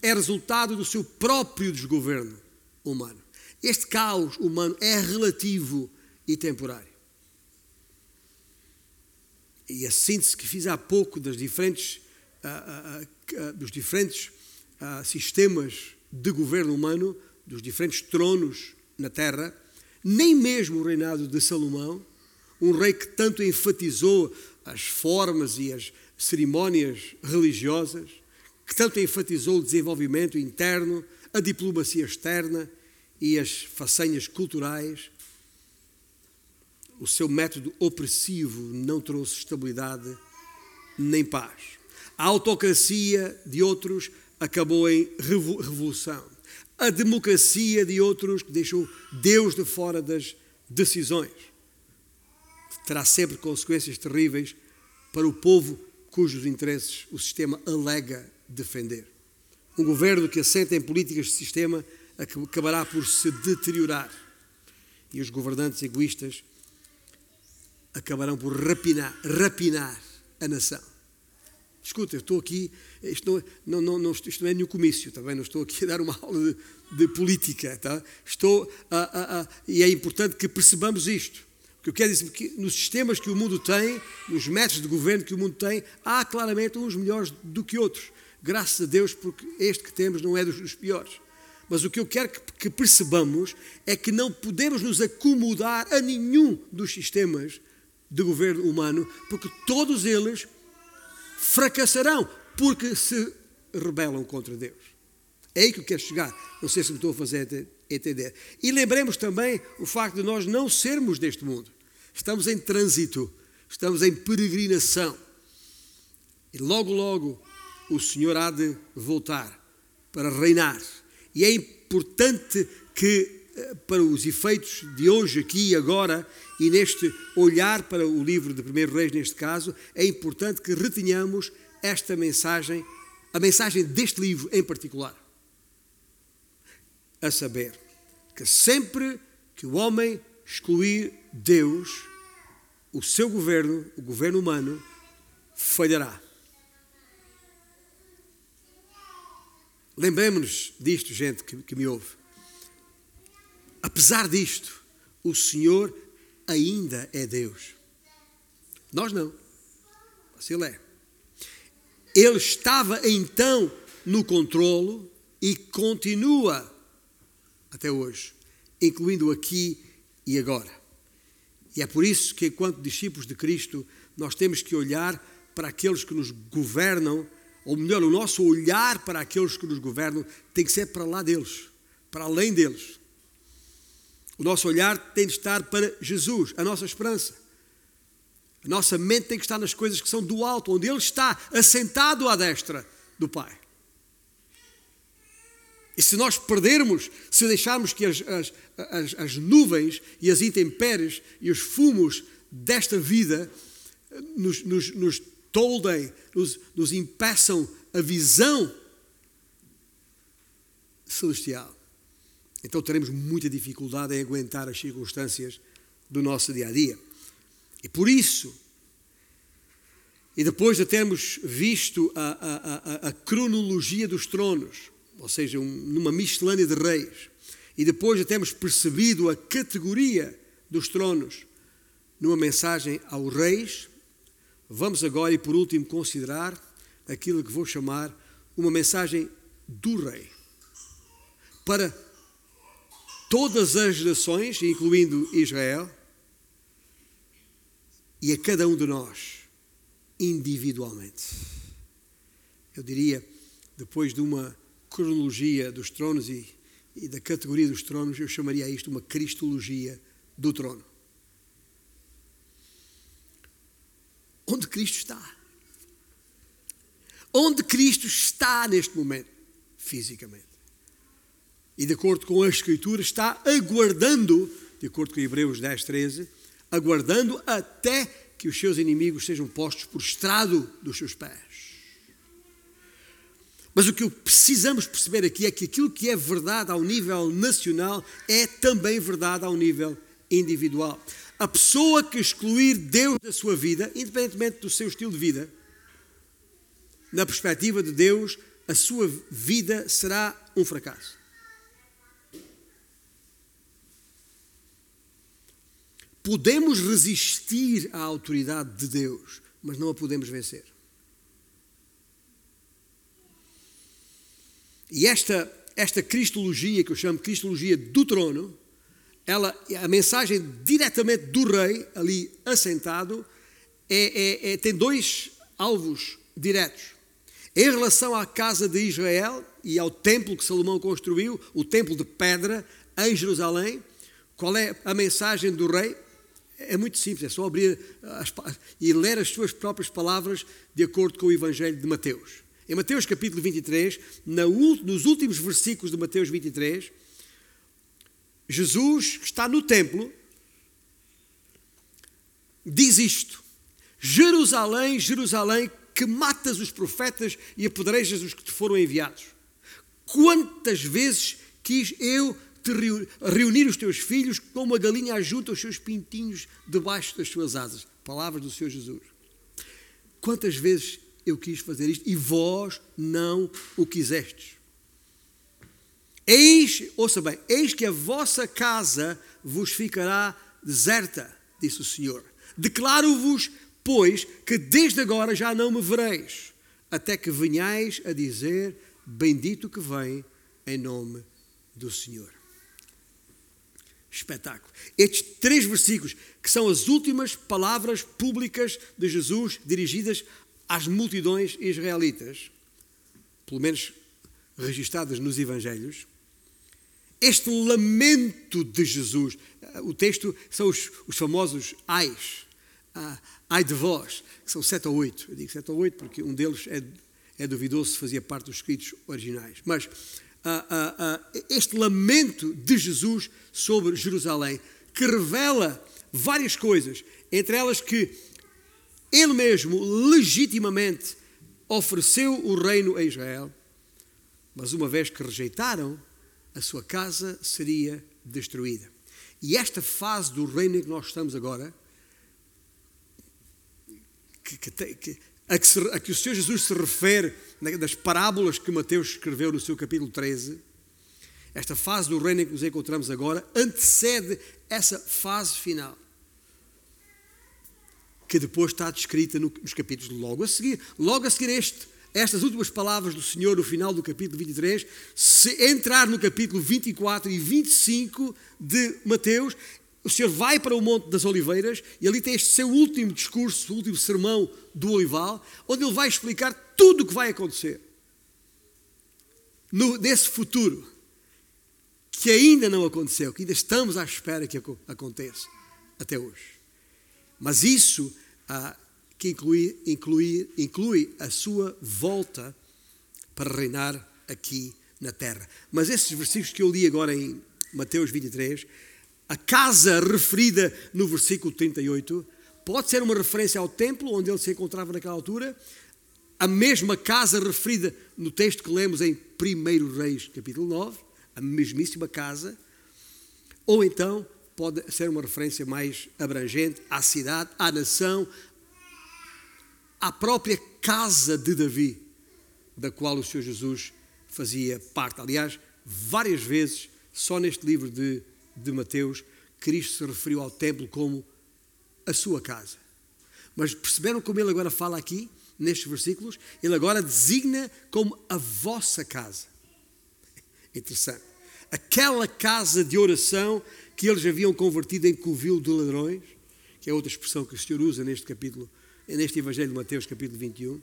é resultado do seu próprio desgoverno humano. Este caos humano é relativo e temporário. E a síntese que fiz há pouco das diferentes, uh, uh, dos diferentes sistemas de governo humano, dos diferentes tronos na terra, nem mesmo o reinado de Salomão, um rei que tanto enfatizou as formas e as cerimónias religiosas, que tanto enfatizou o desenvolvimento interno, a diplomacia externa e as façanhas culturais, o seu método opressivo não trouxe estabilidade nem paz. A autocracia de outros acabou em revolução. A democracia de outros deixou Deus de fora das decisões. Terá sempre consequências terríveis para o povo cujos interesses o sistema alega defender. Um governo que assenta em políticas de sistema acabará por se deteriorar. E os governantes egoístas acabarão por rapinar, rapinar a nação. Escuta, eu estou aqui, isto não, não, não, isto não é nenhum comício, também não estou aqui a dar uma <laughs> aula de, de política, tá? estou a, a, a, e é importante que percebamos isto. O que eu quero dizer é que nos sistemas que o mundo tem, nos métodos de governo que o mundo tem, há claramente uns melhores do que outros. Graças a Deus, porque este que temos não é dos, dos piores. Mas o que eu quero que, que percebamos é que não podemos nos acomodar a nenhum dos sistemas de governo humano, porque todos eles fracassarão, porque se rebelam contra Deus. É aí que eu quero chegar. Não sei se me estou a fazer entender. E lembremos também o facto de nós não sermos deste mundo. Estamos em trânsito, estamos em peregrinação. E logo, logo o Senhor há de voltar para reinar. E é importante que, eh, para os efeitos de hoje, aqui e agora, e neste olhar para o livro de 1 Reis, neste caso, é importante que retenhamos esta mensagem, a mensagem deste livro em particular. A saber, que sempre que o homem excluir Deus, o seu governo, o governo humano, falhará. Lembremos-nos disto, gente que, que me ouve. Apesar disto, o Senhor ainda é Deus. Nós não. Mas Ele é. Ele estava então no controlo e continua até hoje, incluindo aqui e agora. E é por isso que, enquanto discípulos de Cristo, nós temos que olhar para aqueles que nos governam ou melhor, o nosso olhar para aqueles que nos governam tem que ser para lá deles, para além deles. O nosso olhar tem de estar para Jesus, a nossa esperança. A nossa mente tem que estar nas coisas que são do alto, onde Ele está assentado à destra do Pai. E se nós perdermos, se deixarmos que as, as, as, as nuvens e as intempéries e os fumos desta vida nos, nos, nos toldem, nos, nos impeçam a visão celestial. Então teremos muita dificuldade em aguentar as circunstâncias do nosso dia a dia. E por isso, e depois de termos visto a, a, a, a cronologia dos tronos, ou seja, um, numa miscelânea de reis, e depois de termos percebido a categoria dos tronos numa mensagem aos reis, vamos agora e por último considerar aquilo que vou chamar uma mensagem do rei para todas as gerações, incluindo Israel, e a cada um de nós, individualmente. Eu diria, depois de uma cronologia dos tronos e, e da categoria dos tronos, eu chamaria isto uma cristologia do trono. Onde Cristo está? Onde Cristo está neste momento, fisicamente. E de acordo com a Escritura, está aguardando, de acordo com Hebreus 10, 13, aguardando até que os seus inimigos sejam postos por estrado dos seus pés. Mas o que precisamos perceber aqui é que aquilo que é verdade ao nível nacional é também verdade ao nível individual. A pessoa que excluir Deus da sua vida, independentemente do seu estilo de vida, na perspectiva de Deus, a sua vida será um fracasso. Podemos resistir à autoridade de Deus, mas não a podemos vencer. E esta, esta cristologia, que eu chamo de cristologia do trono, ela, a mensagem diretamente do rei, ali assentado, é, é, é, tem dois alvos diretos. Em relação à casa de Israel e ao templo que Salomão construiu, o templo de pedra em Jerusalém, qual é a mensagem do rei? É muito simples, é só abrir as, e ler as suas próprias palavras de acordo com o Evangelho de Mateus. Em Mateus capítulo 23, nos últimos versículos de Mateus 23, Jesus está no templo, diz isto: Jerusalém, Jerusalém, que matas os profetas e apodrejas os que te foram enviados. Quantas vezes quis eu te reunir os teus filhos como a galinha ajunta os seus pintinhos debaixo das suas asas. Palavras do Senhor Jesus. Quantas vezes eu quis fazer isto e vós não o quisestes. Eis, ouça bem, eis que a vossa casa vos ficará deserta, disse o Senhor. Declaro-vos, pois, que desde agora já não me vereis, até que venhais a dizer: Bendito que vem em nome do Senhor espetáculo. Estes três versículos, que são as últimas palavras públicas de Jesus dirigidas às multidões israelitas, pelo menos registradas nos Evangelhos, este lamento de Jesus, o texto são os, os famosos ais, uh, ai de vós, que são sete ou oito. Eu digo sete ou oito porque um deles é, é duvidoso se fazia parte dos escritos originais. Mas este lamento de Jesus sobre Jerusalém, que revela várias coisas, entre elas que ele mesmo legitimamente ofereceu o reino a Israel, mas uma vez que rejeitaram, a sua casa seria destruída. E esta fase do reino em que nós estamos agora, que, que, que, a que, se, a que o Senhor Jesus se refere das parábolas que Mateus escreveu no seu capítulo 13, esta fase do reino em que nos encontramos agora antecede essa fase final, que depois está descrita nos capítulos logo a seguir. Logo a seguir este, estas últimas palavras do Senhor no final do capítulo 23, se entrar no capítulo 24 e 25 de Mateus, o Senhor vai para o Monte das Oliveiras e ali tem este seu último discurso, o último sermão do Olival, onde ele vai explicar tudo o que vai acontecer no, nesse futuro que ainda não aconteceu, que ainda estamos à espera que aconteça até hoje. Mas isso ah, que inclui, inclui, inclui a sua volta para reinar aqui na terra. Mas esses versículos que eu li agora em Mateus 23 a casa referida no versículo 38 pode ser uma referência ao templo onde ele se encontrava naquela altura, a mesma casa referida no texto que lemos em 1 Reis, capítulo 9, a mesmíssima casa, ou então pode ser uma referência mais abrangente à cidade, à nação, à própria casa de Davi, da qual o Senhor Jesus fazia parte. Aliás, várias vezes, só neste livro de, de Mateus, Cristo se referiu ao templo como a sua casa. Mas perceberam como ele agora fala aqui, nestes versículos? Ele agora designa como a vossa casa. Interessante. Aquela casa de oração que eles haviam convertido em covil de ladrões, que é outra expressão que o Senhor usa neste capítulo, neste Evangelho de Mateus, capítulo 21.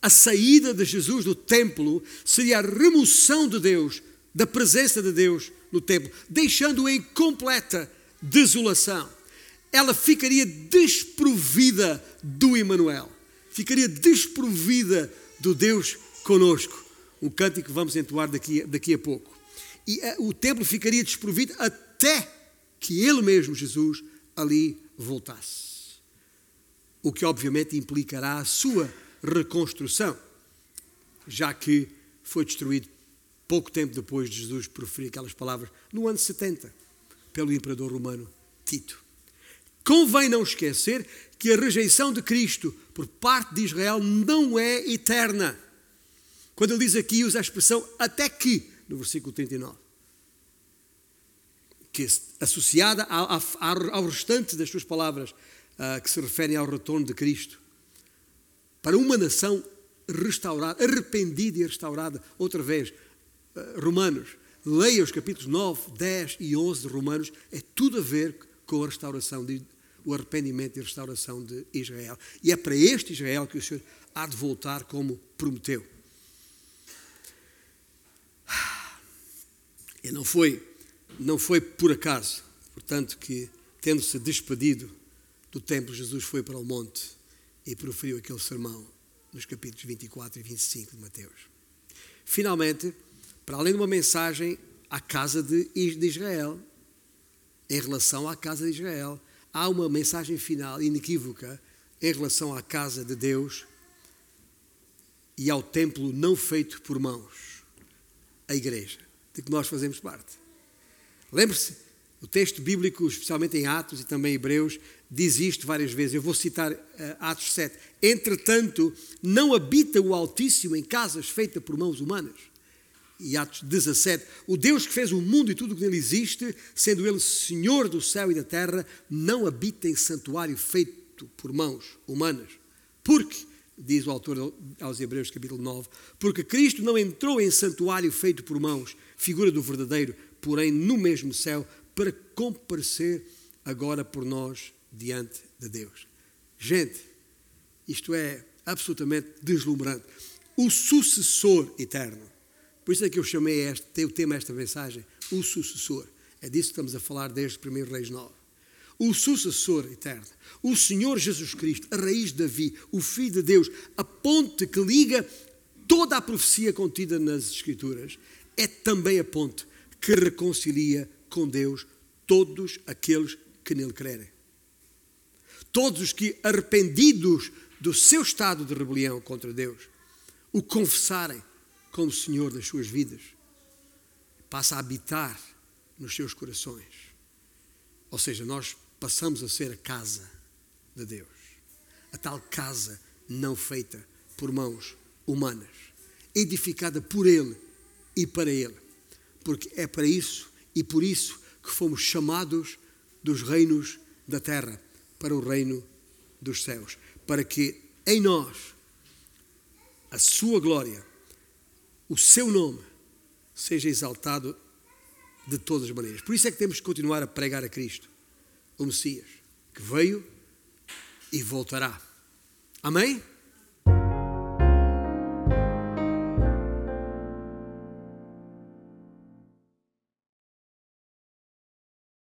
A saída de Jesus do templo seria a remoção de Deus, da presença de Deus no templo, deixando-o em completa desolação. Ela ficaria desprovida do Emanuel, ficaria desprovida do Deus conosco. Um cântico que vamos entoar daqui, daqui a pouco. E uh, o templo ficaria desprovido até que ele mesmo, Jesus, ali voltasse. O que obviamente implicará a sua reconstrução, já que foi destruído pouco tempo depois de Jesus proferir aquelas palavras, no ano 70, pelo imperador romano Tito. Convém não esquecer que a rejeição de Cristo por parte de Israel não é eterna. Quando ele diz aqui, usa a expressão até que, no versículo 39, que associada ao, restante das suas palavras, uh, que se referem ao retorno de Cristo, para uma nação restaurada, arrependida e restaurada, outra vez, Romanos, leia os capítulos 9, 10 e 11 de Romanos, é tudo a ver com a restauração, de, o arrependimento e a restauração de Israel. E é para este Israel que o Senhor há de voltar como prometeu. E não foi, não foi por acaso, portanto, que, tendo-se despedido do templo, Jesus foi para o monte e proferiu aquele sermão nos capítulos 24 e 25 de Mateus. Finalmente, para além de uma mensagem à casa de Israel, em relação à casa de Israel, há uma mensagem final inequívoca em relação à casa de Deus e ao templo não feito por mãos, a igreja, de que nós fazemos parte. Lembre-se, o texto bíblico, especialmente em Atos e também em Hebreus, diz isto várias vezes. Eu vou citar uh, Atos 7. Entretanto, não habita o Altíssimo em casas feitas por mãos humanas. E Atos 17. O Deus que fez o mundo e tudo o que nele existe, sendo ele Senhor do céu e da terra, não habita em santuário feito por mãos humanas. Porque, diz o autor aos Hebreus, capítulo 9, porque Cristo não entrou em santuário feito por mãos, figura do verdadeiro, porém no mesmo céu, para comparecer agora por nós diante de Deus. Gente, isto é absolutamente deslumbrante. O sucessor eterno. Por isso é que eu chamei este, o tema esta mensagem, o sucessor. É disso que estamos a falar desde 1 Reis 9. O sucessor eterno, o Senhor Jesus Cristo, a raiz de Davi, o Filho de Deus, a ponte que liga toda a profecia contida nas Escrituras, é também a ponte que reconcilia com Deus todos aqueles que nele crerem. Todos os que, arrependidos do seu estado de rebelião contra Deus, o confessarem como Senhor das suas vidas, passa a habitar nos seus corações. Ou seja, nós passamos a ser a casa de Deus. A tal casa não feita por mãos humanas, edificada por Ele e para Ele. Porque é para isso e por isso que fomos chamados dos reinos da terra para o reino dos céus, para que em nós a sua glória, o seu nome seja exaltado de todas as maneiras. Por isso é que temos que continuar a pregar a Cristo, o Messias, que veio e voltará. Amém?